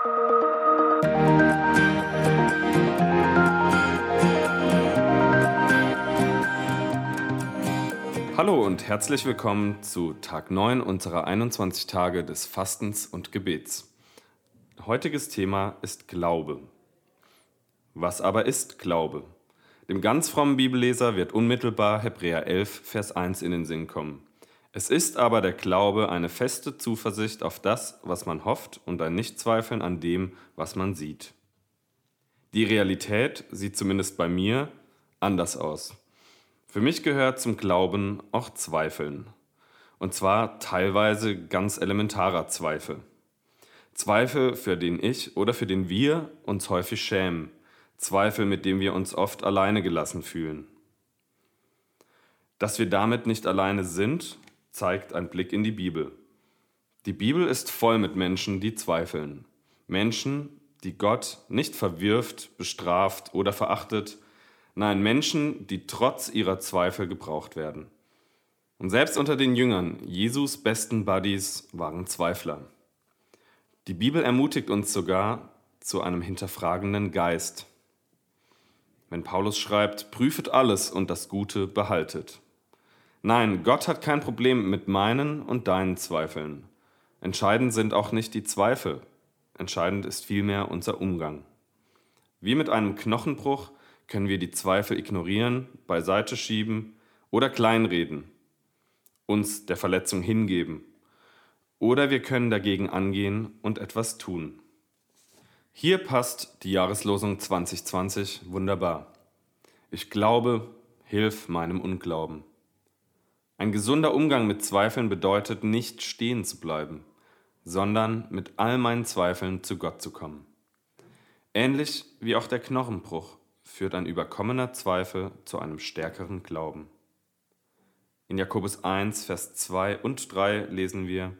Hallo und herzlich willkommen zu Tag 9 unserer 21 Tage des Fastens und Gebets. Heutiges Thema ist Glaube. Was aber ist Glaube? Dem ganz frommen Bibelleser wird unmittelbar Hebräer 11, Vers 1 in den Sinn kommen. Es ist aber der Glaube eine feste Zuversicht auf das, was man hofft und ein Nichtzweifeln an dem, was man sieht. Die Realität sieht zumindest bei mir anders aus. Für mich gehört zum Glauben auch Zweifeln. Und zwar teilweise ganz elementarer Zweifel. Zweifel, für den ich oder für den wir uns häufig schämen. Zweifel, mit dem wir uns oft alleine gelassen fühlen. Dass wir damit nicht alleine sind, zeigt ein Blick in die Bibel. Die Bibel ist voll mit Menschen, die zweifeln. Menschen, die Gott nicht verwirft, bestraft oder verachtet. Nein, Menschen, die trotz ihrer Zweifel gebraucht werden. Und selbst unter den Jüngern, Jesus besten Buddies, waren Zweifler. Die Bibel ermutigt uns sogar zu einem hinterfragenden Geist. Wenn Paulus schreibt, prüfet alles und das Gute behaltet. Nein, Gott hat kein Problem mit meinen und deinen Zweifeln. Entscheidend sind auch nicht die Zweifel, entscheidend ist vielmehr unser Umgang. Wie mit einem Knochenbruch können wir die Zweifel ignorieren, beiseite schieben oder kleinreden, uns der Verletzung hingeben. Oder wir können dagegen angehen und etwas tun. Hier passt die Jahreslosung 2020 wunderbar. Ich glaube, hilf meinem Unglauben. Ein gesunder Umgang mit Zweifeln bedeutet nicht stehen zu bleiben, sondern mit all meinen Zweifeln zu Gott zu kommen. Ähnlich wie auch der Knochenbruch führt ein überkommener Zweifel zu einem stärkeren Glauben. In Jakobus 1, Vers 2 und 3 lesen wir,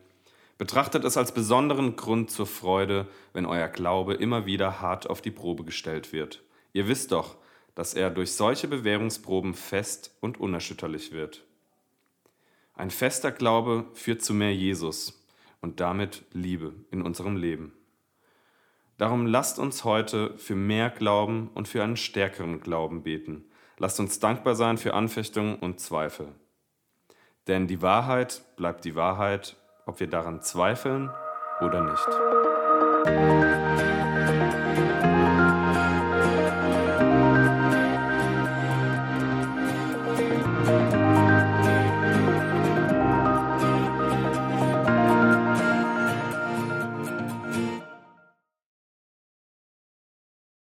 Betrachtet es als besonderen Grund zur Freude, wenn euer Glaube immer wieder hart auf die Probe gestellt wird. Ihr wisst doch, dass er durch solche Bewährungsproben fest und unerschütterlich wird. Ein fester Glaube führt zu mehr Jesus und damit Liebe in unserem Leben. Darum lasst uns heute für mehr Glauben und für einen stärkeren Glauben beten. Lasst uns dankbar sein für Anfechtungen und Zweifel. Denn die Wahrheit bleibt die Wahrheit, ob wir daran zweifeln oder nicht.